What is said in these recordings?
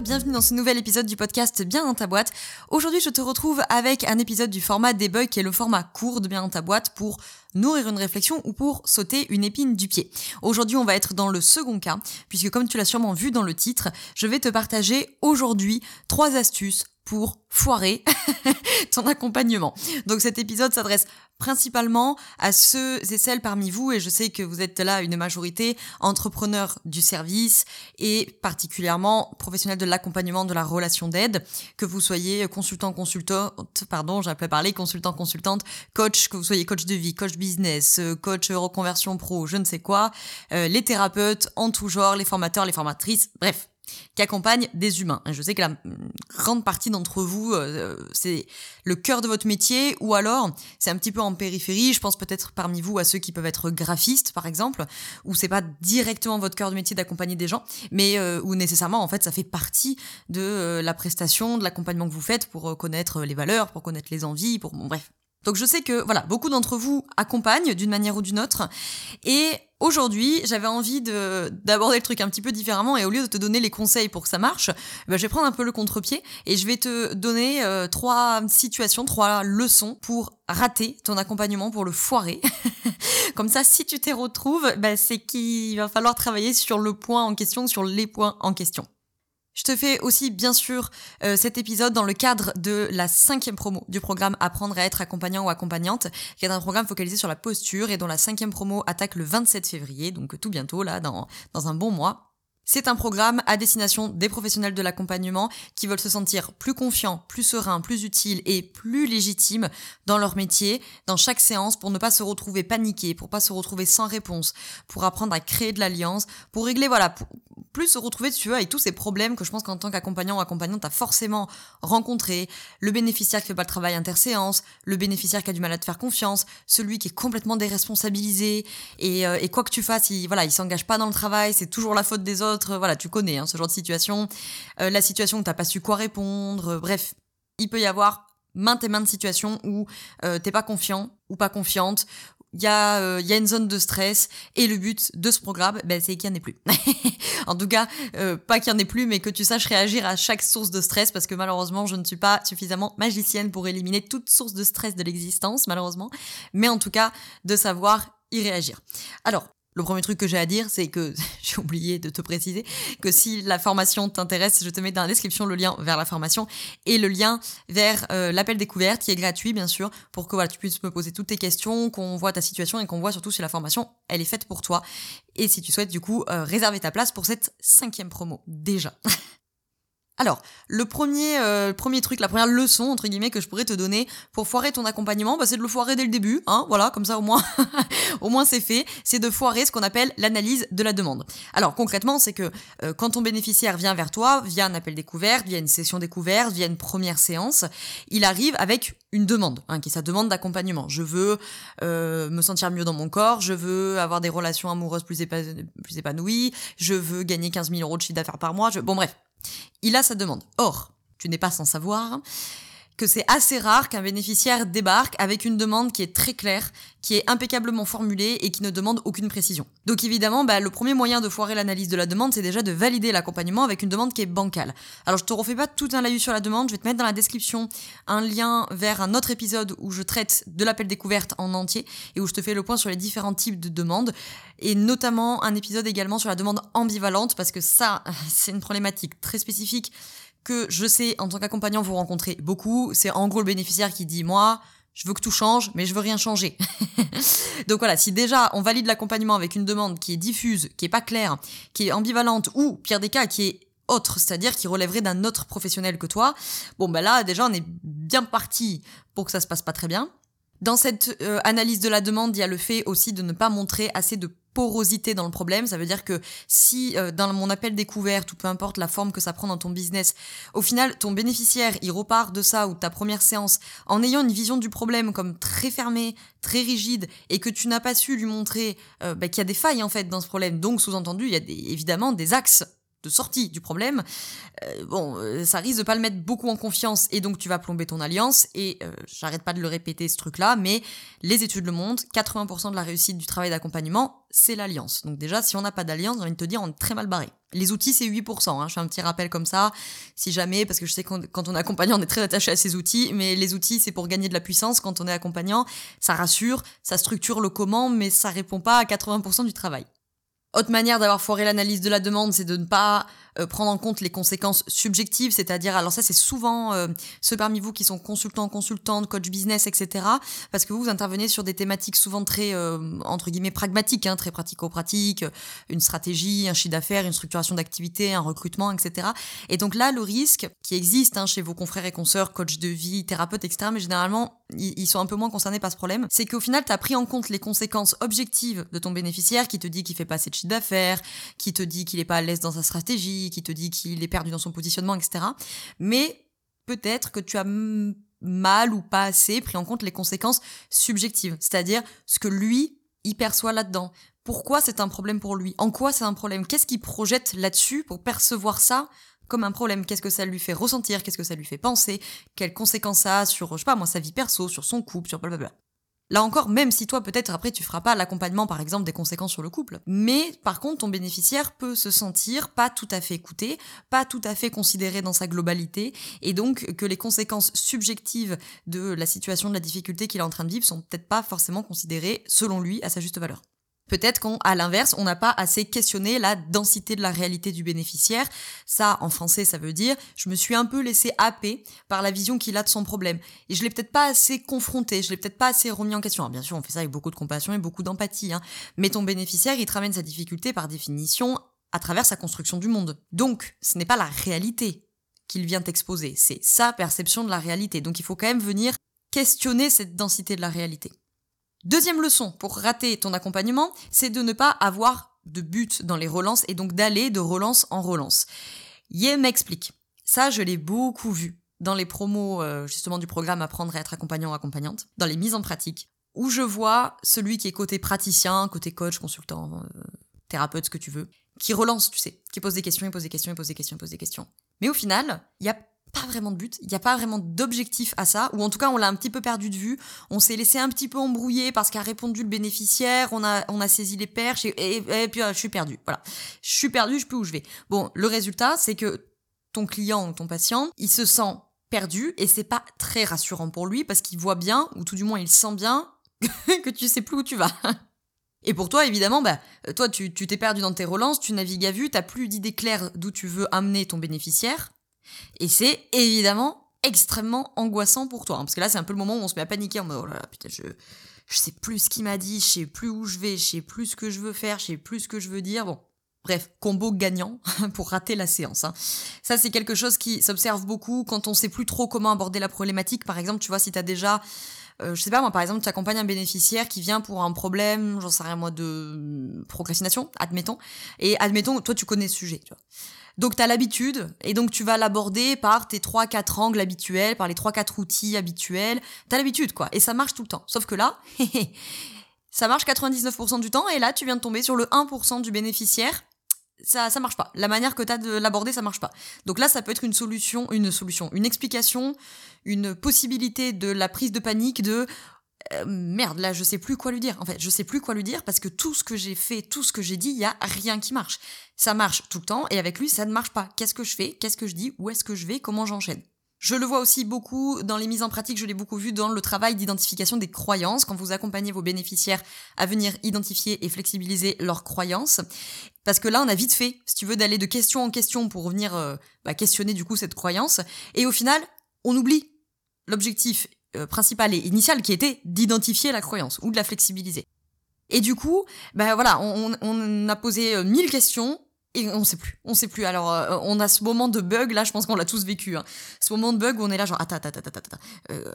Bienvenue dans ce nouvel épisode du podcast Bien dans ta boîte. Aujourd'hui, je te retrouve avec un épisode du format debug qui est le format court de Bien dans ta boîte pour nourrir une réflexion ou pour sauter une épine du pied. Aujourd'hui, on va être dans le second cas, puisque comme tu l'as sûrement vu dans le titre, je vais te partager aujourd'hui trois astuces pour foirer ton accompagnement. Donc cet épisode s'adresse principalement à ceux et celles parmi vous, et je sais que vous êtes là une majorité, entrepreneurs du service et particulièrement professionnels de l'accompagnement de la relation d'aide, que vous soyez consultant, consultante, pardon, j'ai parler, consultant, coach, que vous soyez coach de vie, coach business, coach reconversion pro, je ne sais quoi, euh, les thérapeutes en tout genre, les formateurs, les formatrices, bref, qui accompagne des humains. Je sais que la grande partie d'entre vous, euh, c'est le cœur de votre métier, ou alors c'est un petit peu en périphérie. Je pense peut-être parmi vous à ceux qui peuvent être graphistes, par exemple, où c'est pas directement votre cœur de métier d'accompagner des gens, mais euh, où nécessairement, en fait, ça fait partie de euh, la prestation, de l'accompagnement que vous faites pour connaître les valeurs, pour connaître les envies, pour bon, bref. Donc je sais que voilà, beaucoup d'entre vous accompagnent d'une manière ou d'une autre, et Aujourd'hui, j'avais envie d'aborder le truc un petit peu différemment et au lieu de te donner les conseils pour que ça marche, ben, je vais prendre un peu le contre-pied et je vais te donner euh, trois situations, trois leçons pour rater ton accompagnement, pour le foirer. Comme ça, si tu t'y retrouves, ben, c'est qu'il va falloir travailler sur le point en question, sur les points en question. Je te fais aussi bien sûr euh, cet épisode dans le cadre de la cinquième promo du programme Apprendre à être accompagnant ou accompagnante, qui est un programme focalisé sur la posture et dont la cinquième promo attaque le 27 février, donc tout bientôt là, dans, dans un bon mois. C'est un programme à destination des professionnels de l'accompagnement qui veulent se sentir plus confiants, plus sereins, plus utiles et plus légitimes dans leur métier, dans chaque séance, pour ne pas se retrouver paniqués, pour pas se retrouver sans réponse, pour apprendre à créer de l'alliance, pour régler, voilà, plus se retrouver, tu veux, avec tous ces problèmes que je pense qu'en tant qu'accompagnant ou accompagnante, t'as forcément rencontré. Le bénéficiaire qui fait pas le travail interséance, le bénéficiaire qui a du mal à te faire confiance, celui qui est complètement déresponsabilisé, et, euh, quoi que tu fasses, il, voilà, il s'engage pas dans le travail, c'est toujours la faute des autres, voilà, tu connais hein, ce genre de situation. Euh, la situation où t'as pas su quoi répondre, bref, il peut y avoir maintes et maintes situations où euh, t'es pas confiant ou pas confiante, il y, a, euh, y a une zone de stress et le but de ce programme, ben, c'est qu'il n'y en ait plus. en tout cas, euh, pas qu'il n'y en ait plus, mais que tu saches réagir à chaque source de stress parce que malheureusement, je ne suis pas suffisamment magicienne pour éliminer toute source de stress de l'existence, malheureusement. Mais en tout cas, de savoir y réagir. Alors, le premier truc que j'ai à dire, c'est que j'ai oublié de te préciser que si la formation t'intéresse, je te mets dans la description le lien vers la formation et le lien vers euh, l'appel découverte qui est gratuit bien sûr pour que voilà, tu puisses me poser toutes tes questions, qu'on voit ta situation et qu'on voit surtout si la formation elle est faite pour toi et si tu souhaites du coup euh, réserver ta place pour cette cinquième promo déjà. Alors, le premier, euh, premier truc, la première leçon, entre guillemets, que je pourrais te donner pour foirer ton accompagnement, bah, c'est de le foirer dès le début, hein, voilà, comme ça au moins, au moins c'est fait, c'est de foirer ce qu'on appelle l'analyse de la demande. Alors, concrètement, c'est que euh, quand ton bénéficiaire vient vers toi, via un appel découverte, via une session découverte, via une première séance, il arrive avec une demande, hein, qui est sa demande d'accompagnement. Je veux euh, me sentir mieux dans mon corps, je veux avoir des relations amoureuses plus, plus épanouies, je veux gagner 15 000 euros de chiffre d'affaires par mois, je... bon bref, il a sa demande. Or, tu n'es pas sans savoir c'est assez rare qu'un bénéficiaire débarque avec une demande qui est très claire, qui est impeccablement formulée et qui ne demande aucune précision. Donc évidemment, bah, le premier moyen de foirer l'analyse de la demande, c'est déjà de valider l'accompagnement avec une demande qui est bancale. Alors je te refais pas tout un laïus sur la demande, je vais te mettre dans la description un lien vers un autre épisode où je traite de l'appel découverte en entier et où je te fais le point sur les différents types de demandes et notamment un épisode également sur la demande ambivalente parce que ça, c'est une problématique très spécifique que je sais en tant qu'accompagnant vous rencontrez beaucoup, c'est en gros le bénéficiaire qui dit moi, je veux que tout change, mais je veux rien changer. Donc voilà, si déjà on valide l'accompagnement avec une demande qui est diffuse, qui est pas claire, qui est ambivalente ou pire des cas qui est autre, c'est-à-dire qui relèverait d'un autre professionnel que toi, bon ben là déjà on est bien parti pour que ça se passe pas très bien. Dans cette euh, analyse de la demande, il y a le fait aussi de ne pas montrer assez de porosité dans le problème. Ça veut dire que si euh, dans mon appel découverte ou peu importe la forme que ça prend dans ton business, au final ton bénéficiaire il repart de ça ou ta première séance en ayant une vision du problème comme très fermée, très rigide et que tu n'as pas su lui montrer euh, bah, qu'il y a des failles en fait dans ce problème. Donc sous-entendu il y a des, évidemment des axes de sortie du problème, euh, bon, euh, ça risque de pas le mettre beaucoup en confiance et donc tu vas plomber ton alliance. Et euh, j'arrête pas de le répéter ce truc-là, mais les études le montrent, 80% de la réussite du travail d'accompagnement, c'est l'alliance. Donc déjà, si on n'a pas d'alliance, j'ai envie de te dire, on est très mal barré. Les outils, c'est 8%. Hein. Je fais un petit rappel comme ça, si jamais, parce que je sais que quand on est accompagnant, on est très attaché à ces outils, mais les outils, c'est pour gagner de la puissance. Quand on est accompagnant, ça rassure, ça structure le comment, mais ça répond pas à 80% du travail. Autre manière d'avoir foiré l'analyse de la demande, c'est de ne pas euh, prendre en compte les conséquences subjectives, c'est-à-dire, alors ça c'est souvent euh, ceux parmi vous qui sont consultants, consultantes, coach business, etc. Parce que vous, vous intervenez sur des thématiques souvent très, euh, entre guillemets, pragmatiques, hein, très pratico-pratiques, une stratégie, un chiffre d'affaires, une structuration d'activité, un recrutement, etc. Et donc là, le risque qui existe hein, chez vos confrères et consoeurs, coach de vie, thérapeutes, etc., mais généralement, ils sont un peu moins concernés par ce problème, c'est qu'au final, tu as pris en compte les conséquences objectives de ton bénéficiaire qui te dit qu'il fait pas assez de chiffre d'affaires, qui te dit qu'il est pas à l'aise dans sa stratégie, qui te dit qu'il est perdu dans son positionnement, etc. Mais peut-être que tu as mal ou pas assez pris en compte les conséquences subjectives, c'est-à-dire ce que lui, il perçoit là-dedans. Pourquoi c'est un problème pour lui? En quoi c'est un problème? Qu'est-ce qu'il projette là-dessus pour percevoir ça comme un problème Qu'est-ce que ça lui fait ressentir? Qu'est-ce que ça lui fait penser? Quelles conséquences ça a sur, je sais pas moi, sa vie perso, sur son couple, sur blablabla. Là encore, même si toi peut-être après tu feras pas l'accompagnement par exemple des conséquences sur le couple, mais par contre ton bénéficiaire peut se sentir pas tout à fait écouté, pas tout à fait considéré dans sa globalité, et donc que les conséquences subjectives de la situation, de la difficulté qu'il est en train de vivre sont peut-être pas forcément considérées selon lui à sa juste valeur. Peut-être qu'à l'inverse, on n'a pas assez questionné la densité de la réalité du bénéficiaire. Ça, en français, ça veut dire je me suis un peu laissé happer par la vision qu'il a de son problème. Et je l'ai peut-être pas assez confronté, je l'ai peut-être pas assez remis en question. bien sûr, on fait ça avec beaucoup de compassion et beaucoup d'empathie. Hein. Mais ton bénéficiaire, il te ramène sa difficulté par définition à travers sa construction du monde. Donc, ce n'est pas la réalité qu'il vient t'exposer, c'est sa perception de la réalité. Donc, il faut quand même venir questionner cette densité de la réalité. Deuxième leçon pour rater ton accompagnement, c'est de ne pas avoir de but dans les relances et donc d'aller de relance en relance. Yé m'explique. Ça, je l'ai beaucoup vu dans les promos euh, justement du programme Apprendre à être accompagnant accompagnante, dans les mises en pratique, où je vois celui qui est côté praticien, côté coach, consultant, euh, thérapeute, ce que tu veux, qui relance, tu sais, qui pose des questions, il pose des questions, il pose des questions, il pose des questions. Mais au final, il y a pas vraiment de but, il n'y a pas vraiment d'objectif à ça, ou en tout cas on l'a un petit peu perdu de vue, on s'est laissé un petit peu embrouiller parce qu'a répondu le bénéficiaire, on a, on a saisi les perches, et, puis euh, je suis perdu, voilà. Je suis perdu, je peux où je vais. Bon, le résultat, c'est que ton client ou ton patient, il se sent perdu, et c'est pas très rassurant pour lui, parce qu'il voit bien, ou tout du moins il sent bien, que tu sais plus où tu vas. Et pour toi, évidemment, bah, toi, tu t'es perdu dans tes relances, tu navigues à vue, t'as plus d'idée claire d'où tu veux amener ton bénéficiaire. Et c'est évidemment extrêmement angoissant pour toi. Hein, parce que là, c'est un peu le moment où on se met à paniquer en mode oh là là, putain, je, je sais plus ce qu'il m'a dit, je sais plus où je vais, je sais plus ce que je veux faire, je sais plus ce que je veux dire. Bon. Bref, combo gagnant pour rater la séance. Hein. Ça, c'est quelque chose qui s'observe beaucoup quand on sait plus trop comment aborder la problématique. Par exemple, tu vois, si tu as déjà euh, je sais pas moi par exemple tu accompagnes un bénéficiaire qui vient pour un problème j'en sais rien moi de procrastination admettons et admettons toi tu connais ce sujet tu vois donc tu as l'habitude et donc tu vas l'aborder par tes 3 4 angles habituels, par les 3 4 outils habituels. Tu as l'habitude quoi et ça marche tout le temps. Sauf que là ça marche 99% du temps et là tu viens de tomber sur le 1% du bénéficiaire. Ça ça marche pas. La manière que tu as de l'aborder, ça marche pas. Donc là ça peut être une solution, une solution, une explication, une possibilité de la prise de panique de euh, merde, là, je sais plus quoi lui dire. En fait, je sais plus quoi lui dire parce que tout ce que j'ai fait, tout ce que j'ai dit, il y a rien qui marche. Ça marche tout le temps et avec lui, ça ne marche pas. Qu'est-ce que je fais? Qu'est-ce que je dis? Où est-ce que je vais? Comment j'enchaîne? Je le vois aussi beaucoup dans les mises en pratique, je l'ai beaucoup vu dans le travail d'identification des croyances, quand vous accompagnez vos bénéficiaires à venir identifier et flexibiliser leurs croyances. Parce que là, on a vite fait, si tu veux, d'aller de question en question pour venir euh, bah, questionner du coup cette croyance. Et au final, on oublie l'objectif euh, principal et initial qui était d'identifier la croyance ou de la flexibiliser. Et du coup, ben voilà, on, on a posé euh, mille questions et on sait plus, on sait plus. Alors, euh, on a ce moment de bug là, je pense qu'on l'a tous vécu. Hein. Ce moment de bug où on est là, genre attends, attends, attends, attends, euh,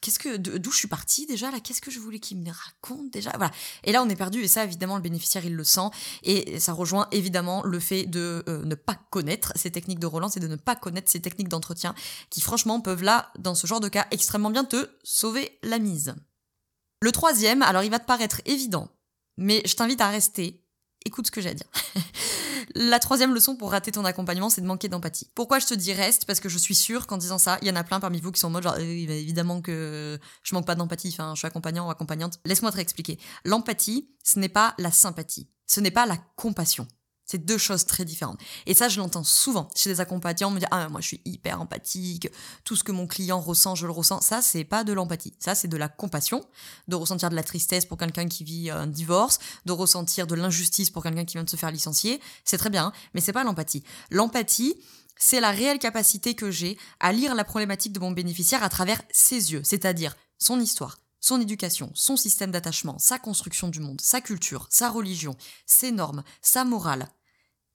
qu'est-ce que d'où je suis partie déjà là? Qu'est-ce que je voulais qu'il me raconte déjà? Voilà. Et là, on est perdu et ça, évidemment, le bénéficiaire il le sent et ça rejoint évidemment le fait de euh, ne pas connaître ces techniques de relance et de ne pas connaître ces techniques d'entretien qui, franchement, peuvent là, dans ce genre de cas, extrêmement bien te sauver la mise. Le troisième, alors il va te paraître évident, mais je t'invite à rester. Écoute ce que j'ai à dire. La troisième leçon pour rater ton accompagnement, c'est de manquer d'empathie. Pourquoi je te dis reste? Parce que je suis sûre qu'en disant ça, il y en a plein parmi vous qui sont en mode genre, bah, évidemment que je manque pas d'empathie, enfin, je suis accompagnant ou accompagnante. Laisse-moi te réexpliquer. L'empathie, ce n'est pas la sympathie. Ce n'est pas la compassion. C'est deux choses très différentes. Et ça, je l'entends souvent chez des accompagnants. Me dit Ah, moi, je suis hyper empathique. Tout ce que mon client ressent, je le ressens. Ça, c'est pas de l'empathie. Ça, c'est de la compassion. De ressentir de la tristesse pour quelqu'un qui vit un divorce. De ressentir de l'injustice pour quelqu'un qui vient de se faire licencier. C'est très bien, mais c'est pas l'empathie. L'empathie, c'est la réelle capacité que j'ai à lire la problématique de mon bénéficiaire à travers ses yeux. C'est-à-dire son histoire, son éducation, son système d'attachement, sa construction du monde, sa culture, sa religion, ses normes, sa morale,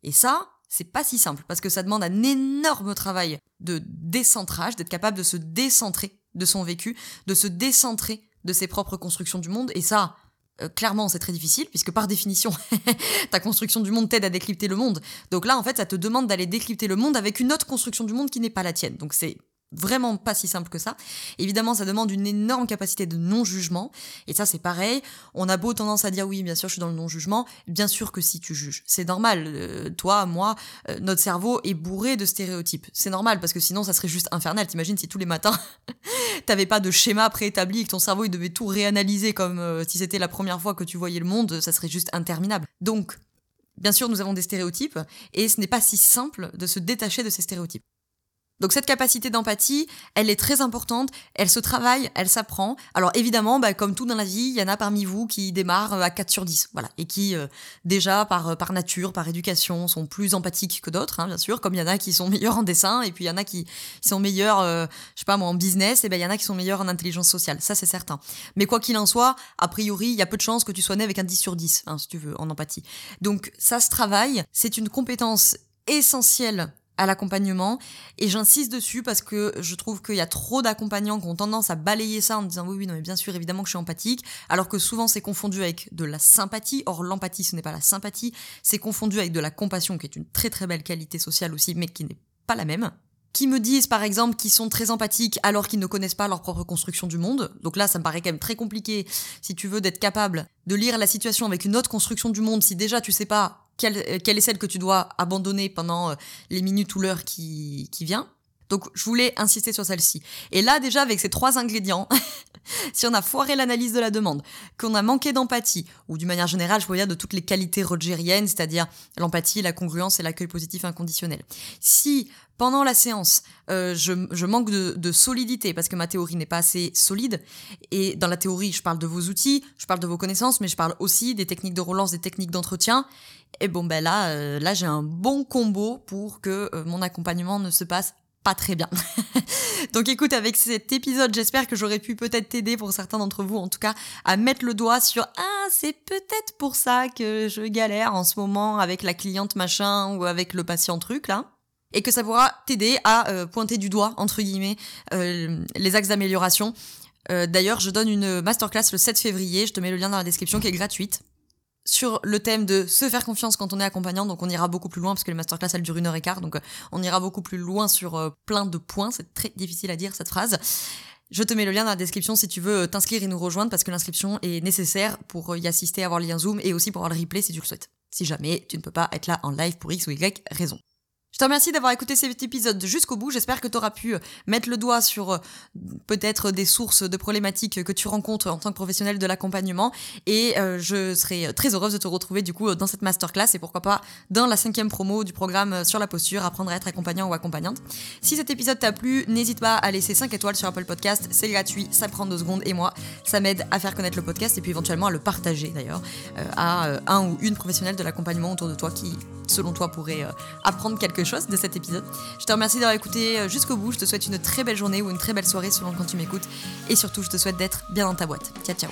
et ça, c'est pas si simple parce que ça demande un énorme travail de décentrage, d'être capable de se décentrer de son vécu, de se décentrer de ses propres constructions du monde. Et ça, euh, clairement, c'est très difficile puisque par définition, ta construction du monde t'aide à décrypter le monde. Donc là, en fait, ça te demande d'aller décrypter le monde avec une autre construction du monde qui n'est pas la tienne. Donc c'est vraiment pas si simple que ça. Évidemment, ça demande une énorme capacité de non-jugement. Et ça, c'est pareil. On a beau tendance à dire oui, bien sûr, je suis dans le non-jugement. Bien sûr que si tu juges, c'est normal. Euh, toi, moi, euh, notre cerveau est bourré de stéréotypes. C'est normal parce que sinon, ça serait juste infernal. T'imagines si tous les matins, t'avais pas de schéma préétabli et que ton cerveau, devait tout réanalyser comme euh, si c'était la première fois que tu voyais le monde, ça serait juste interminable. Donc, Bien sûr, nous avons des stéréotypes et ce n'est pas si simple de se détacher de ces stéréotypes. Donc cette capacité d'empathie, elle est très importante, elle se travaille, elle s'apprend. Alors évidemment, bah, comme tout dans la vie, il y en a parmi vous qui démarrent à 4 sur 10, voilà, et qui euh, déjà par, euh, par nature, par éducation, sont plus empathiques que d'autres, hein, bien sûr, comme il y en a qui sont meilleurs en dessin, et puis il y en a qui, sont meilleurs, euh, je sais pas moi, en business, et ben il y en a qui sont meilleurs en intelligence sociale, ça c'est certain. Mais quoi qu'il en soit, a priori, il y a peu de chances que tu sois né avec un 10 sur 10, hein, si tu veux, en empathie. Donc ça se travaille, c'est une compétence essentielle à l'accompagnement. Et j'insiste dessus parce que je trouve qu'il y a trop d'accompagnants qui ont tendance à balayer ça en disant oui oui non mais bien sûr évidemment que je suis empathique. Alors que souvent c'est confondu avec de la sympathie. Or l'empathie ce n'est pas la sympathie. C'est confondu avec de la compassion qui est une très très belle qualité sociale aussi mais qui n'est pas la même. Qui me disent par exemple qu'ils sont très empathiques alors qu'ils ne connaissent pas leur propre construction du monde. Donc là, ça me paraît quand même très compliqué si tu veux d'être capable de lire la situation avec une autre construction du monde si déjà tu sais pas euh, quelle, est celle que tu dois abandonner pendant euh, les minutes ou l'heure qui, qui vient. Donc je voulais insister sur celle-ci. Et là déjà avec ces trois ingrédients, si on a foiré l'analyse de la demande, qu'on a manqué d'empathie, ou d'une manière générale je pourrais dire de toutes les qualités rogeriennes, c'est-à-dire l'empathie, la congruence et l'accueil positif inconditionnel. Si pendant la séance euh, je, je, manque de, solidité parce que ma théorie n'est pas assez solide, et dans la théorie je parle de vos outils, je parle de vos connaissances, mais je parle aussi des techniques de relance, des techniques d'entretien, et bon ben là, euh, là j'ai un bon combo pour que euh, mon accompagnement ne se passe pas très bien. Donc écoute, avec cet épisode, j'espère que j'aurais pu peut-être t'aider pour certains d'entre vous, en tout cas, à mettre le doigt sur ah c'est peut-être pour ça que je galère en ce moment avec la cliente machin ou avec le patient truc là. Et que ça pourra t'aider à euh, pointer du doigt, entre guillemets, les axes d'amélioration. D'ailleurs, je donne une masterclass le 7 février, je te mets le lien dans la description qui est gratuite sur le thème de se faire confiance quand on est accompagnant, donc on ira beaucoup plus loin parce que les masterclass elles durent une heure et quart, donc euh, on ira beaucoup plus loin sur euh, plein de points. C'est très difficile à dire cette phrase. Je te mets le lien dans la description si tu veux euh, t'inscrire et nous rejoindre parce que l'inscription est nécessaire pour y assister, avoir le lien Zoom et aussi pour avoir le replay si tu le souhaites. Si jamais tu ne peux pas être là en live pour X ou Y raison. Je te remercie d'avoir écouté cet épisode jusqu'au bout. J'espère que tu auras pu euh, mettre le doigt sur euh, peut-être des sources de problématiques que tu rencontres en tant que professionnel de l'accompagnement. Et euh, je serai très heureuse de te retrouver du coup dans cette masterclass et pourquoi pas dans la cinquième promo du programme sur la posture, apprendre à être accompagnant ou accompagnante. Si cet épisode t'a plu, n'hésite pas à laisser 5 étoiles sur Apple Podcast. C'est gratuit, ça prend deux secondes et moi, ça m'aide à faire connaître le podcast et puis éventuellement à le partager d'ailleurs à un ou une professionnelle de l'accompagnement autour de toi qui, selon toi, pourrait apprendre quelque chose de cet épisode. Je te remercie d'avoir écouté euh, jusqu'au bout. Je te souhaite une très belle journée ou une très belle soirée selon quand tu m'écoutes. Et surtout, je te souhaite d'être bien dans ta boîte. Ciao, ciao.